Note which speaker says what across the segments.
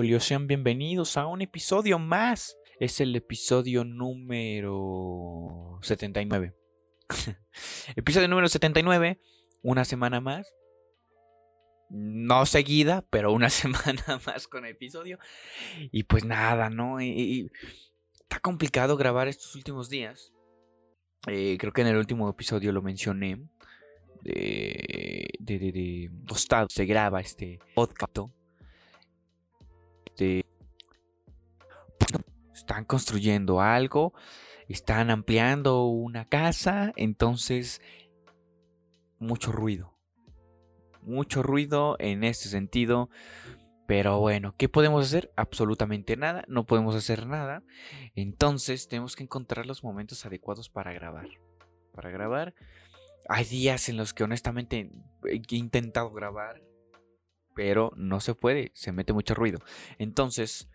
Speaker 1: Sean bienvenidos a un episodio más. Es el episodio número 79. episodio número 79, una semana más. No seguida, pero una semana más con episodio. Y pues nada, ¿no? Está complicado grabar estos últimos días. Eh, creo que en el último episodio lo mencioné. De, de, de, de se graba este podcast este, están construyendo algo, están ampliando una casa, entonces mucho ruido. Mucho ruido en este sentido. Pero bueno, ¿qué podemos hacer? Absolutamente nada, no podemos hacer nada. Entonces tenemos que encontrar los momentos adecuados para grabar. Para grabar. Hay días en los que honestamente he intentado grabar pero no se puede, se mete mucho ruido. Entonces,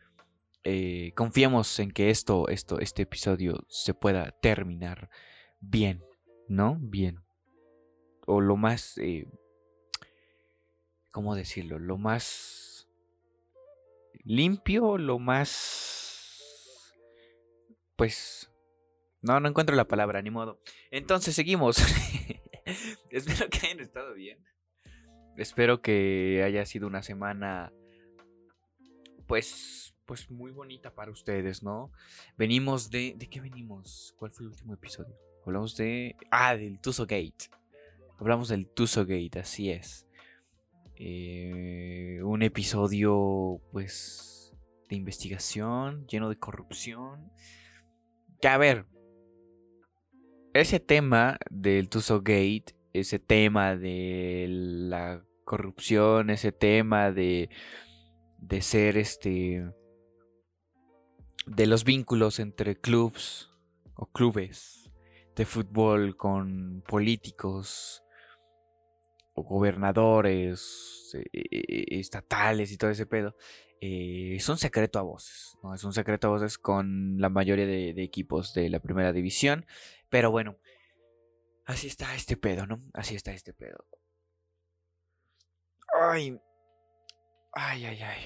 Speaker 1: eh, confiemos en que esto, esto, este episodio se pueda terminar bien, ¿no? Bien. O lo más, eh, ¿cómo decirlo? Lo más limpio, lo más, pues, no, no encuentro la palabra, ni modo. Entonces, seguimos. Espero que hayan estado bien. Espero que haya sido una semana pues pues muy bonita para ustedes, ¿no? Venimos de ¿de qué venimos? ¿Cuál fue el último episodio? Hablamos de ah, del Tuso Gate. Hablamos del Tuso Gate, así es. Eh, un episodio pues de investigación, lleno de corrupción. Que a ver, ese tema del Tuso Gate ese tema de la corrupción, ese tema de, de ser este de los vínculos entre clubs o clubes de fútbol con políticos o gobernadores eh, eh, estatales y todo ese pedo eh, es un secreto a voces ¿no? es un secreto a voces con la mayoría de equipos de la primera división pero bueno Así está este pedo, ¿no? Así está este pedo. Ay. Ay, ay, ay.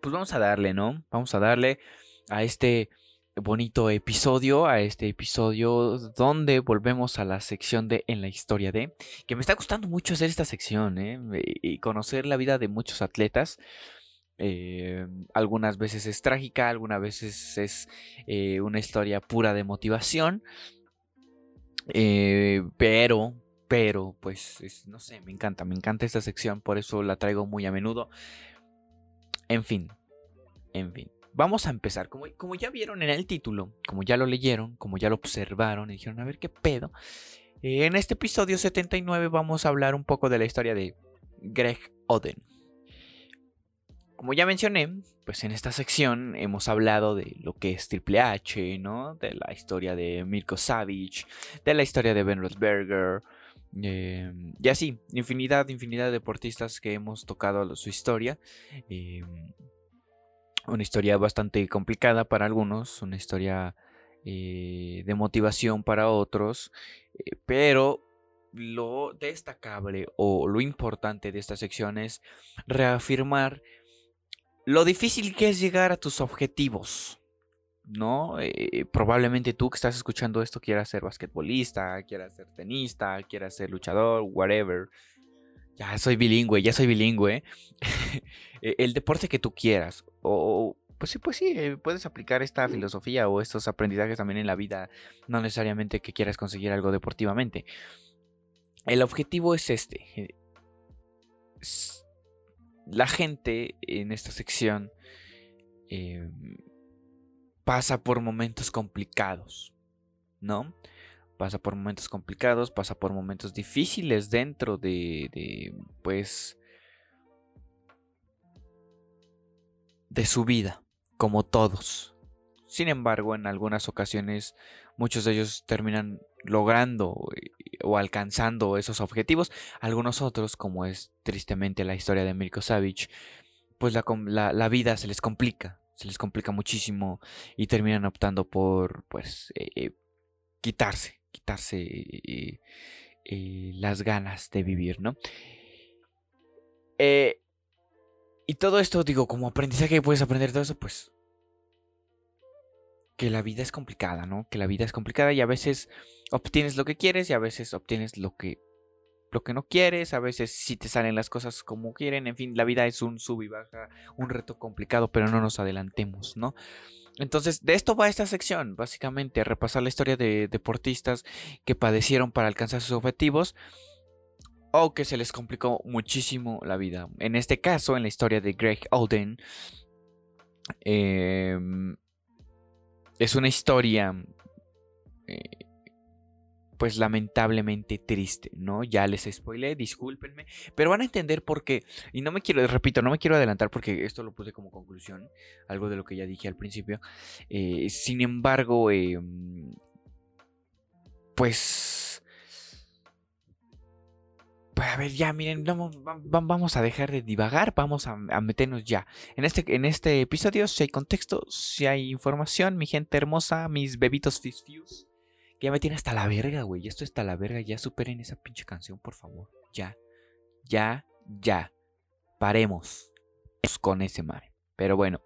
Speaker 1: Pues vamos a darle, ¿no? Vamos a darle a este bonito episodio, a este episodio donde volvemos a la sección de En la historia de, que me está gustando mucho hacer esta sección, ¿eh? Y conocer la vida de muchos atletas. Eh, algunas veces es trágica, algunas veces es eh, una historia pura de motivación. Eh, pero, pero, pues, no sé, me encanta, me encanta esta sección, por eso la traigo muy a menudo. En fin, en fin. Vamos a empezar. Como, como ya vieron en el título, como ya lo leyeron, como ya lo observaron y dijeron, a ver qué pedo. En este episodio 79 vamos a hablar un poco de la historia de Greg Oden. Como ya mencioné, pues en esta sección hemos hablado de lo que es Triple H, ¿no? De la historia de Mirko Savage, de la historia de Ben Roethlisberger, em, y así, infinidad, infinidad de deportistas que hemos tocado su historia. Em, una historia bastante complicada para algunos, una historia eh, de motivación para otros, eh, pero lo destacable o lo importante de esta sección es reafirmar lo difícil que es llegar a tus objetivos. ¿No? Eh, probablemente tú que estás escuchando esto quieras ser basquetbolista, quieras ser tenista, quieras ser luchador, whatever. Ya soy bilingüe, ya soy bilingüe. E, el deporte que tú quieras. O, pues sí, pues sí, eh, puedes aplicar esta filosofía o estos aprendizajes también en la vida. No necesariamente que quieras conseguir algo deportivamente. El objetivo es este. Eh, la gente en esta sección em, pasa por momentos complicados, ¿no? Pasa por momentos complicados, pasa por momentos difíciles dentro de, pues, de su vida, como todos. Sin embargo, en algunas ocasiones muchos de ellos terminan logrando eh, o alcanzando esos objetivos. Algunos otros, como es tristemente la historia de Mirko Savage, pues la, vida se les complica, se les complica muchísimo y terminan optando por, pues, eh, eh, quitarse, quitarse las ganas de vivir, ¿no? Y todo esto, digo, como aprendizaje puedes aprender todo eso, pues que la vida es complicada, ¿no? Que la vida es complicada y a veces obtienes lo que quieres y a veces obtienes lo que lo que no quieres, a veces sí te salen las cosas como quieren, en fin, la vida es un sub y baja, un reto complicado, pero no nos adelantemos, ¿no? Entonces, de esto va esta sección, básicamente, repasar la historia de deportistas que padecieron para alcanzar sus objetivos o que se les complicó muchísimo la vida. En este caso, en la historia de Greg Alden, em, es una historia eh, pues lamentablemente triste, ¿no? Ya les spoilé, discúlpenme, pero van a entender por qué. Y no me quiero, repito, no me quiero adelantar porque esto lo puse como conclusión, algo de lo que ya dije al principio. Eh, sin embargo, em, pues... Pues a ver, ya miren, vamos, a dejar de divagar, vamos a, meternos ya. En este, en este episodio, si hay contexto, si hay información, mi gente hermosa, mis bebitos fisfius ya me tiene hasta la verga, güey. Esto está la verga. Ya superen esa pinche canción, por favor. Ya. Ya. Ya. Paremos con ese madre. Pero bueno.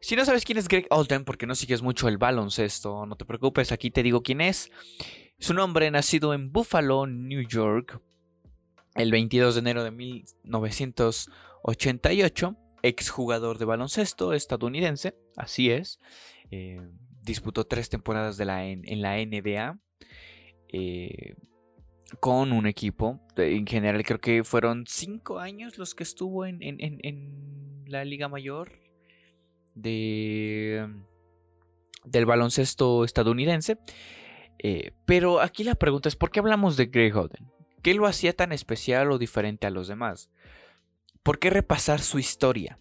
Speaker 1: Si no sabes quién es Greg Alden, porque no sigues mucho el baloncesto, no te preocupes, aquí te digo quién es. Su nombre, nacido en Buffalo, New York, el 22 de enero de 1988, exjugador de baloncesto estadounidense, así es. Eh, disputó tres temporadas en, la NBA eh, con un equipo. En general creo que fueron cinco años los que estuvo en, la Liga Mayor de, del baloncesto estadounidense. Eh, pero aquí la pregunta es, ¿por qué hablamos de Greg Oden? ¿Qué lo hacía tan especial o diferente a los demás? ¿Por qué repasar su historia?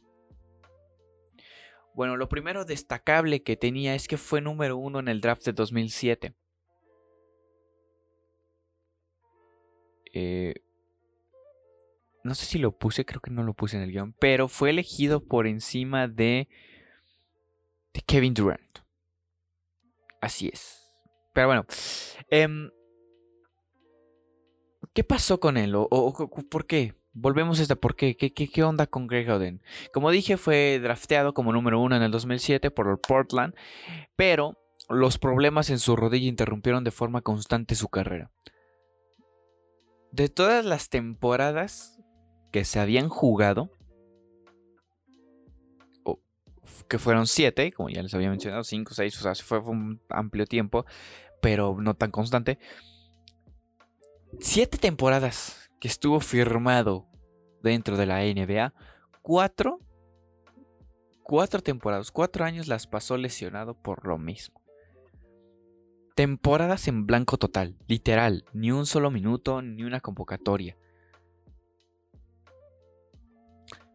Speaker 1: Bueno, lo primero destacable que tenía es que fue número uno en el draft de 2007. Eh, no sé si lo puse, creo que no lo puse en el guion, pero fue elegido por encima de, de Kevin Durant. Así es. Pero bueno, em, ¿qué pasó con él? ¿O, por qué? Volvemos a esta, ¿por qué? ¿Qué, onda con Greg Oden? Como dije, fue drafteado como número uno en el 2007 por Portland, pero los problemas en su rodilla interrumpieron de forma constante su carrera. De todas las temporadas que se habían jugado, que fueron siete, como ya les había mencionado, cinco, seis, o sea, fue un amplio tiempo, pero no tan constante. Siete temporadas que estuvo firmado dentro de la NBA, cuatro, cuatro temporadas, cuatro años las pasó lesionado por lo mismo. Temporadas en blanco total, literal, ni un solo minuto, ni una convocatoria.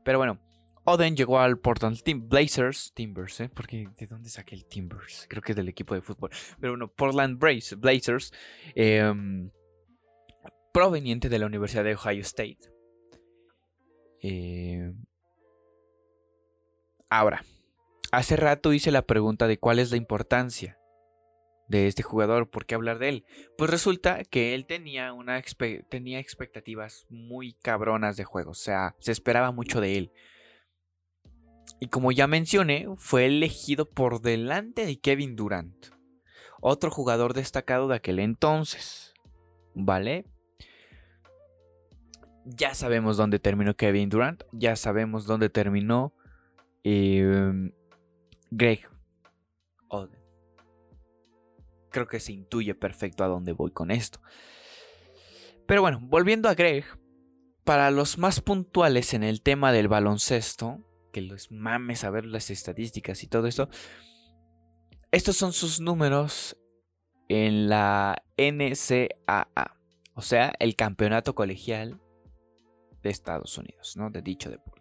Speaker 1: Pero bueno, Oden llegó al Portland Blazers, Timbers, ¿eh? Porque ¿de dónde saqué el Timbers? Creo que es del equipo de fútbol. Pero bueno, Portland Blazers. Eh, proveniente de la Universidad de Ohio State. Eh, ahora, hace rato hice la pregunta de cuál es la importancia de este jugador, por qué hablar de él. Pues resulta que él tenía, una tenía expectativas muy cabronas de juego, o sea, se esperaba mucho de él. Y como ya mencioné, fue elegido por delante de Kevin Durant, otro jugador destacado de aquel entonces. ¿Vale? Ya sabemos dónde terminó Kevin Durant, ya sabemos dónde terminó em, Greg. Creo que se intuye perfecto a dónde voy con esto. Pero bueno, volviendo a Greg, para los más puntuales en el tema del baloncesto, que los mames a ver las estadísticas y todo esto, estos son sus números en la NCAA, o sea, el campeonato colegial de Estados Unidos, ¿no? De dicho deporte.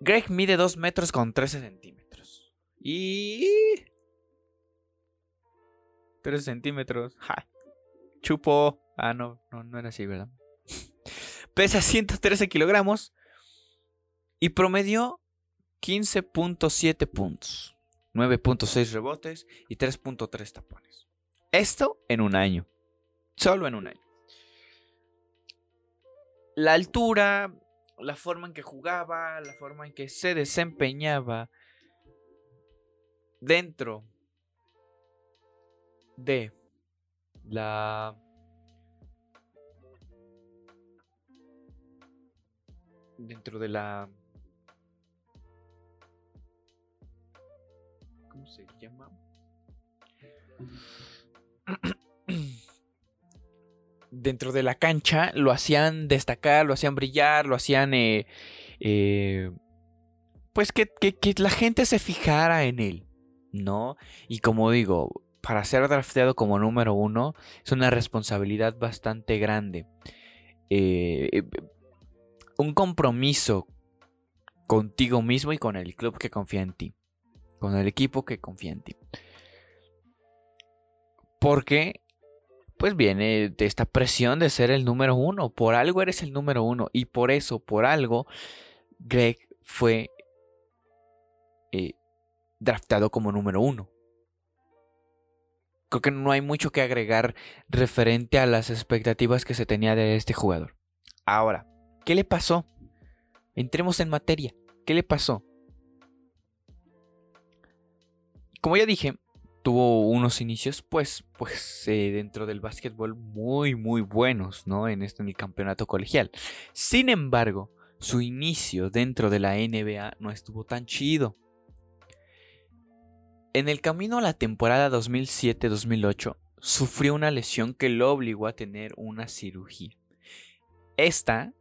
Speaker 1: Greg mide 2 metros con 13 centímetros. Y... 3 centímetros. Ja. Chupo. Ah, no, no, no era así, ¿verdad? Pesa 113 kilogramos. Y promedió 15.7 puntos. 9.6 rebotes y 3.3 tapones. Esto en un año. Solo en un año. La altura, la forma en que jugaba, la forma en que se desempeñaba dentro de la dentro de la ¿cómo se llama? Dentro de la cancha lo hacían destacar, lo hacían brillar, lo hacían eh, eh, pues que, la gente se fijara en él, ¿no? Y como digo, para ser drafteado como número uno es una responsabilidad bastante grande. Eh, un compromiso contigo mismo y con el club que confía en ti. Con el equipo que confía en ti. Porque, pues viene de esta presión de ser el número uno. Por algo eres el número uno. Y por eso, por algo, Greg fue eh, draftado como número uno creo que no hay mucho que agregar referente a las expectativas que se tenía de este jugador. Ahora, ¿qué le pasó? Entremos en materia. ¿Qué le pasó? Como ya dije, tuvo unos inicios, pues, pues eh, dentro del básquetbol muy, muy buenos, ¿no? En, este, en el campeonato colegial. Sin embargo, su inicio dentro de la NBA no estuvo tan chido. En el camino a la temporada 2007-2008, sufrió una lesión que lo obligó a tener una cirugía. Esta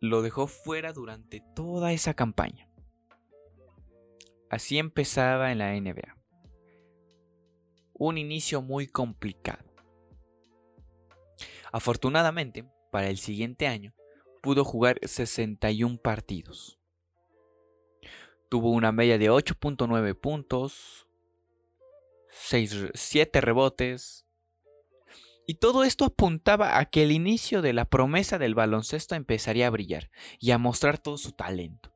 Speaker 1: lo dejó fuera durante toda esa campaña. Así empezaba en la NBA. Un inicio muy complicado. Afortunadamente, para el siguiente año, pudo jugar 61 partidos. Tuvo una media de 8.9 puntos, 7 rebotes. Y todo esto apuntaba a que el inicio de la promesa del baloncesto empezaría a brillar y a mostrar todo su talento.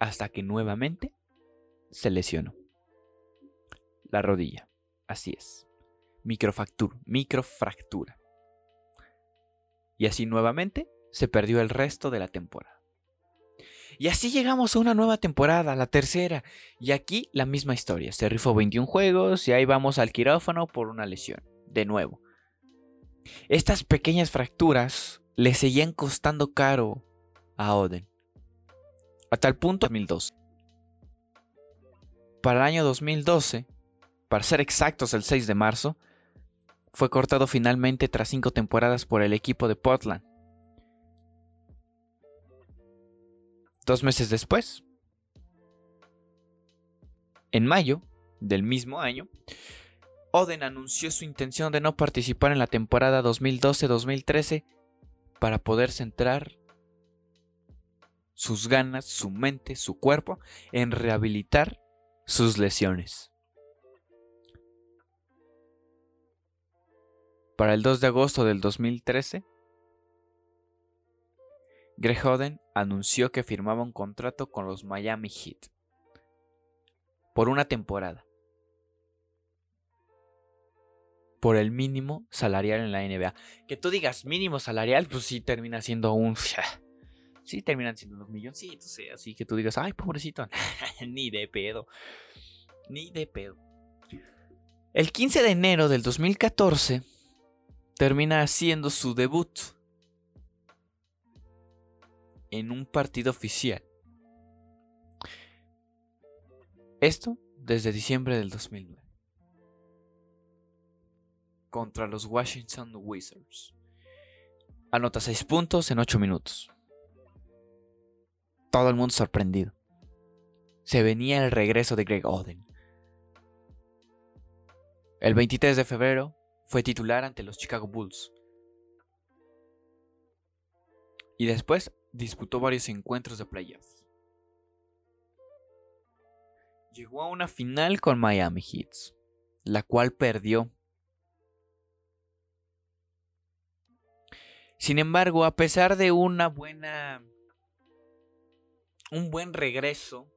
Speaker 1: Hasta que nuevamente se lesionó. La rodilla. Así es. Microfractura. Microfractura. Y así nuevamente se perdió el resto de la temporada. Y así llegamos a una nueva temporada, la tercera. Y aquí la misma historia. Se rifó 21 juegos y ahí vamos al quirófano por una lesión. De nuevo. Estas pequeñas fracturas le seguían costando caro a Oden. A tal punto 2012. Para el año 2012, para ser exactos el 6 de marzo, fue cortado finalmente tras cinco temporadas por el equipo de Portland. Dos meses después, en mayo del mismo año, Oden anunció su intención de no participar en la temporada 2012-2013 para poder centrar sus ganas, su mente, su cuerpo en rehabilitar sus lesiones. Para el 2 de agosto del 2013, Greg Oden anunció que firmaba un contrato con los Miami Heat por una temporada. Por el mínimo salarial en la NBA. Que tú digas mínimo salarial, pues sí termina siendo un. Sí, terminan siendo unos milloncitos. Así que tú digas, ay, pobrecito. Ni de pedo. Ni de pedo. El 15 de enero del 2014 termina haciendo su debut en un partido oficial. Esto desde diciembre del 2009. Contra los Washington Wizards. Anota 6 puntos en 8 minutos. Todo el mundo sorprendido. Se venía el regreso de Greg Oden. El 23 de febrero fue titular ante los Chicago Bulls. Y después disputó varios encuentros de playoffs. Llegó a una final con Miami Heat, la cual perdió. Sin embargo, a pesar de una buena un buen regreso,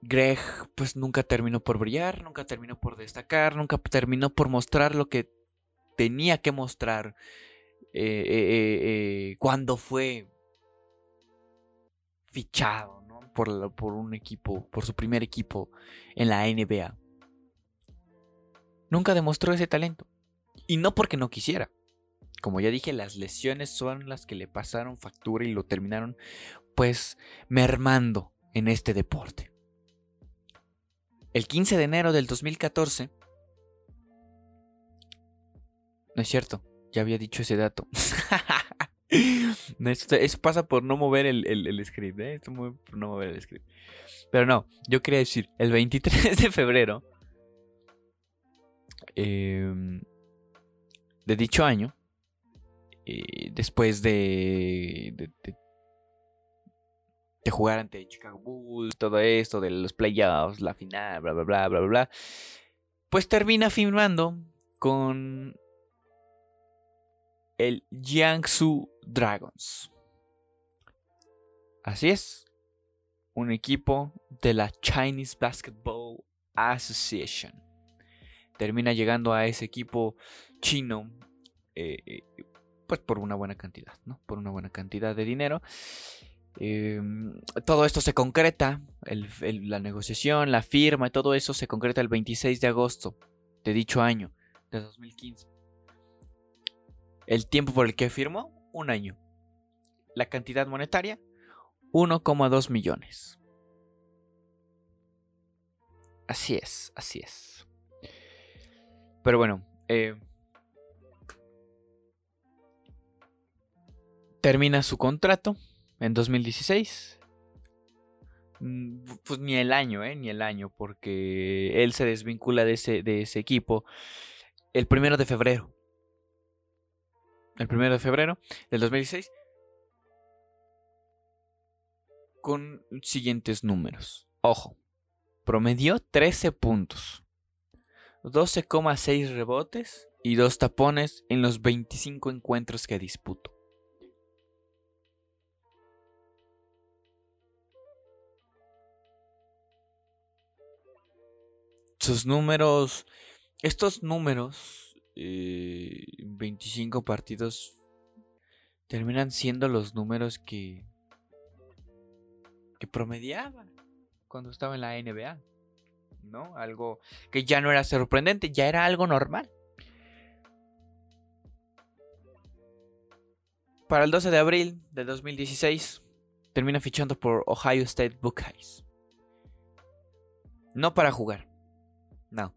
Speaker 1: Greg pues nunca terminó por brillar, nunca terminó por destacar, nunca terminó por mostrar lo que tenía que mostrar eh, eh, cuando fue fichado por, por un equipo, por su primer equipo en la NBA. Nunca demostró ese talento. Y no porque no quisiera. Como ya dije, las lesiones son las que le pasaron factura y lo terminaron pues mermando en este deporte. El 15 de enero del 2014... No es cierto, ya había dicho ese dato. eso, pasa por no mover el, script, ¿eh? Esto por no mover el script. Pero no, yo quería decir, el 23 de febrero em, de dicho año, eh, después de, de, de, jugar ante Chicago Bulls, todo esto, de los playoffs, la final, bla, bla, bla, bla, bla, bla, pues termina firmando con el Jiangsu Dragons. Así es, un equipo de la Chinese Basketball Association. Termina llegando a ese equipo chino, eh, eh, pues por una buena cantidad, ¿no? Por una buena cantidad de dinero. Em, todo esto se concreta, la negociación, la firma, todo eso se concreta el 26 de agosto de dicho año, de 2015. El tiempo por el que firmó, un año. La cantidad monetaria, 1,2 millones. Así es, así es. Pero bueno, eh, termina su contrato en 2016. Mm, pues ni el año, ¿eh? Ni el año, porque él se desvincula de ese, de ese equipo el primero de febrero el primero de febrero del 2016 con siguientes números. Ojo, promedió 13 puntos, 12,6 rebotes y 2 tapones en los 25 encuentros que disputó. Sus números, estos números 25 eh, partidos terminan siendo los números que, que promediaba cuando estaba en la NBA. ¿No? Algo que ya no era sorprendente, ya era algo normal. Para el 12 de abril de 2016, termina fichando por Ohio State Buckeyes. No para jugar, no.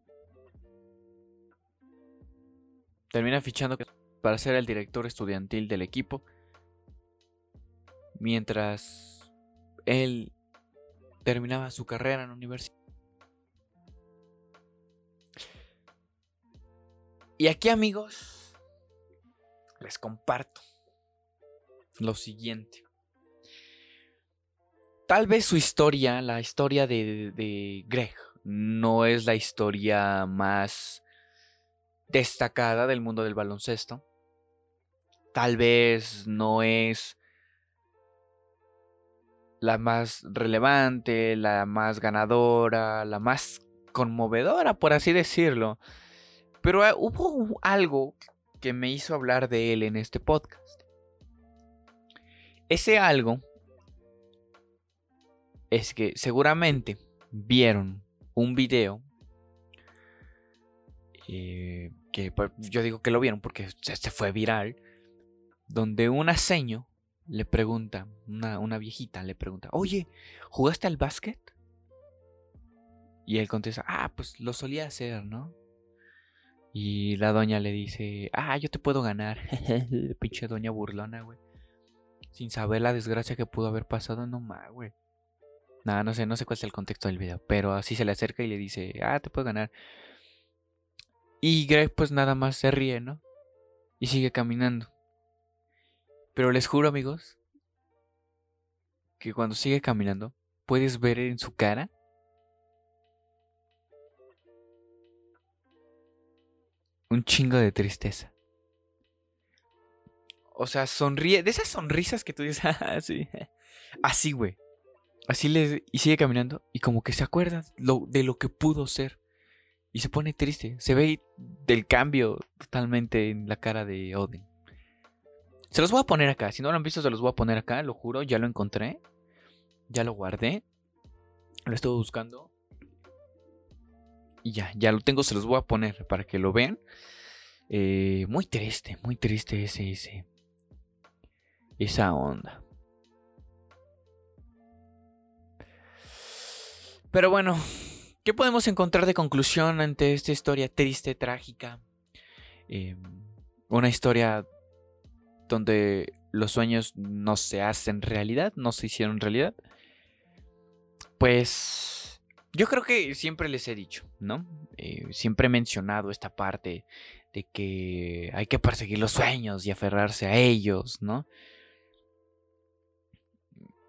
Speaker 1: Termina fichando para ser el director estudiantil del equipo. Mientras él terminaba su carrera en la universidad. Y aquí amigos, les comparto lo siguiente. Tal vez su historia, la historia de, de Greg, no es la historia más destacada del mundo del baloncesto. Tal vez no es la más relevante, la más ganadora, la más conmovedora, por así decirlo. Pero eh, hubo algo que me hizo hablar de él en este podcast. Ese algo es que seguramente vieron un video eh, que pues, yo digo que lo vieron porque se, fue viral, donde un aseño le pregunta, una, viejita le pregunta, oye, ¿jugaste al básquet? Y él contesta, ah, pues lo solía hacer, ¿no? Y la doña le dice, ah, yo te puedo ganar. Pinche doña burlona, güey. Sin saber la desgracia que pudo haber pasado, no más, güey. Nada, no sé, no sé cuál es el contexto del video. Pero así se le acerca y le dice, ah, te puedo ganar. Y Greg pues nada más se ríe, ¿no? Y sigue caminando. Pero les juro amigos que cuando sigue caminando puedes ver en su cara un chingo de tristeza. O sea, sonríe. De esas sonrisas que tú dices. Ah, así, güey. Así le. Y sigue caminando. Y como que se acuerda lo, de lo que pudo ser. Y se pone triste. Se ve del cambio totalmente en la cara de Odin. Se los voy a poner acá. Si no lo han visto, se los voy a poner acá, lo juro. Ya lo encontré. Ya lo guardé. Lo estuve buscando. Y ya, ya lo tengo, se los voy a poner para que lo vean. Eh, muy triste, muy triste ese, ese. Esa onda. Pero bueno, ¿qué podemos encontrar de conclusión ante esta historia triste, trágica? Eh, una historia donde los sueños no se hacen realidad, no se hicieron realidad. Pues yo creo que siempre les he dicho, ¿no? Eh, siempre he mencionado esta parte de que hay que perseguir los sueños y aferrarse a ellos, ¿no?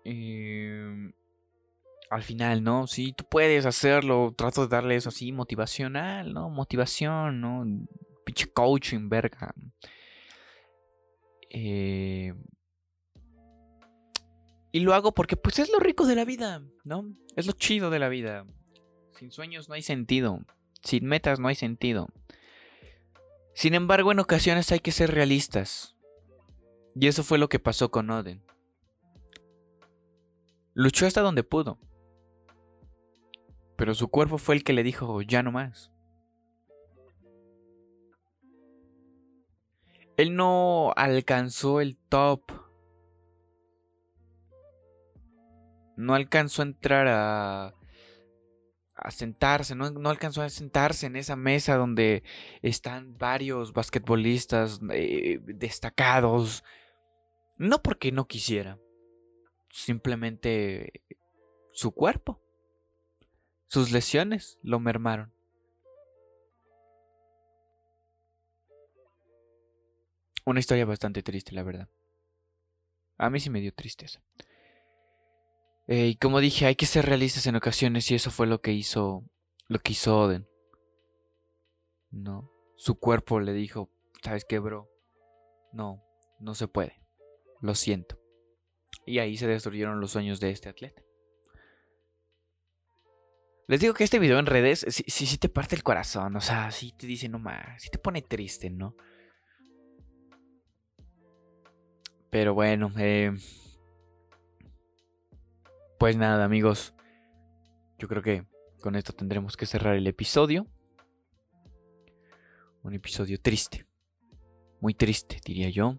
Speaker 1: Em, al final, ¿no? Sí, tú puedes hacerlo. Trato de darle eso así, motivacional, ¿no? Motivación, ¿no? Pinche coaching, verga. Eh, y lo hago porque pues es lo rico de la vida, ¿no? Es lo chido de la vida. Sin sueños no hay sentido. Sin metas no hay sentido. Sin embargo, en ocasiones hay que ser realistas. Y eso fue lo que pasó con Oden. Luchó hasta donde pudo. Pero su cuerpo fue el que le dijo, ya no más. Él no alcanzó el top. No alcanzó a entrar a, a sentarse, no, no, alcanzó a sentarse en esa mesa donde están varios basquetbolistas eh, destacados. No porque no quisiera, simplemente su cuerpo, sus lesiones lo mermaron. Una historia bastante triste, la verdad. A mí sí me dio tristeza. Eh, y como dije, hay que ser realistas en ocasiones y eso fue lo que hizo, lo que hizo Oden. No, su cuerpo le dijo, ¿sabes qué, bro? No, no se puede. Lo siento. Y ahí se destruyeron los sueños de este atleta. Les digo que este video en redes sí, sí, te parte el corazón, o sea, sí te dice no más, sí te pone triste, ¿no? Pero bueno, eh, pues nada amigos, yo creo que con esto tendremos que cerrar el episodio. Un episodio triste, muy triste diría yo.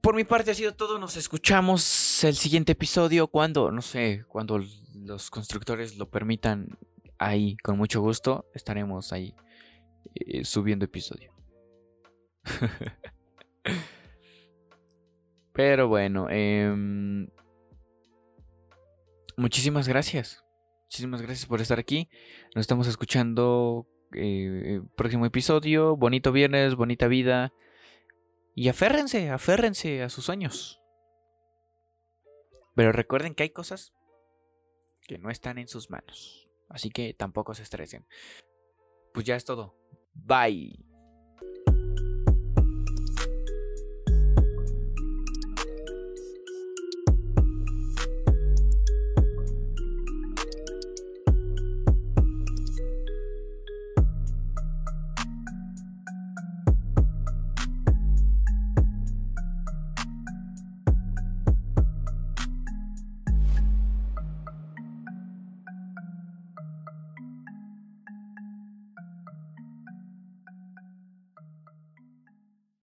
Speaker 1: Por mi parte ha sido todo, nos escuchamos el siguiente episodio cuando, no sé, cuando los constructores lo permitan ahí, con mucho gusto, estaremos ahí eh, subiendo episodio. Pero bueno, em, muchísimas gracias. Muchísimas gracias por estar aquí. Nos estamos escuchando eh, próximo episodio. Bonito viernes, bonita vida. Y aférrense, aférrense a sus sueños. Pero recuerden que hay cosas que no están en sus manos. Así que tampoco se estresen. Pues ya es todo. Bye.